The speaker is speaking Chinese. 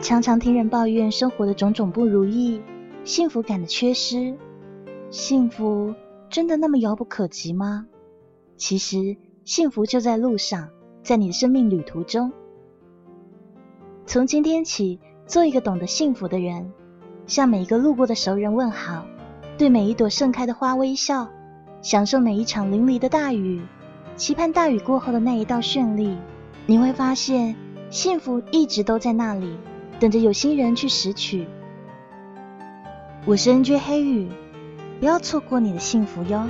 常常听人抱怨生活的种种不如意幸福感的缺失幸福真的那么遥不可及吗？其实幸福就在路上在你的生命旅途中。从今天起做一个懂得幸福的人向每一个路过的熟人问好对每一朵盛开的花微笑享受每一场淋漓的大雨期盼大雨过后的那一道绚丽。你会发现，幸福一直都在那里，等着有心人去拾取。我是 NJ 黑羽，不要错过你的幸福哟。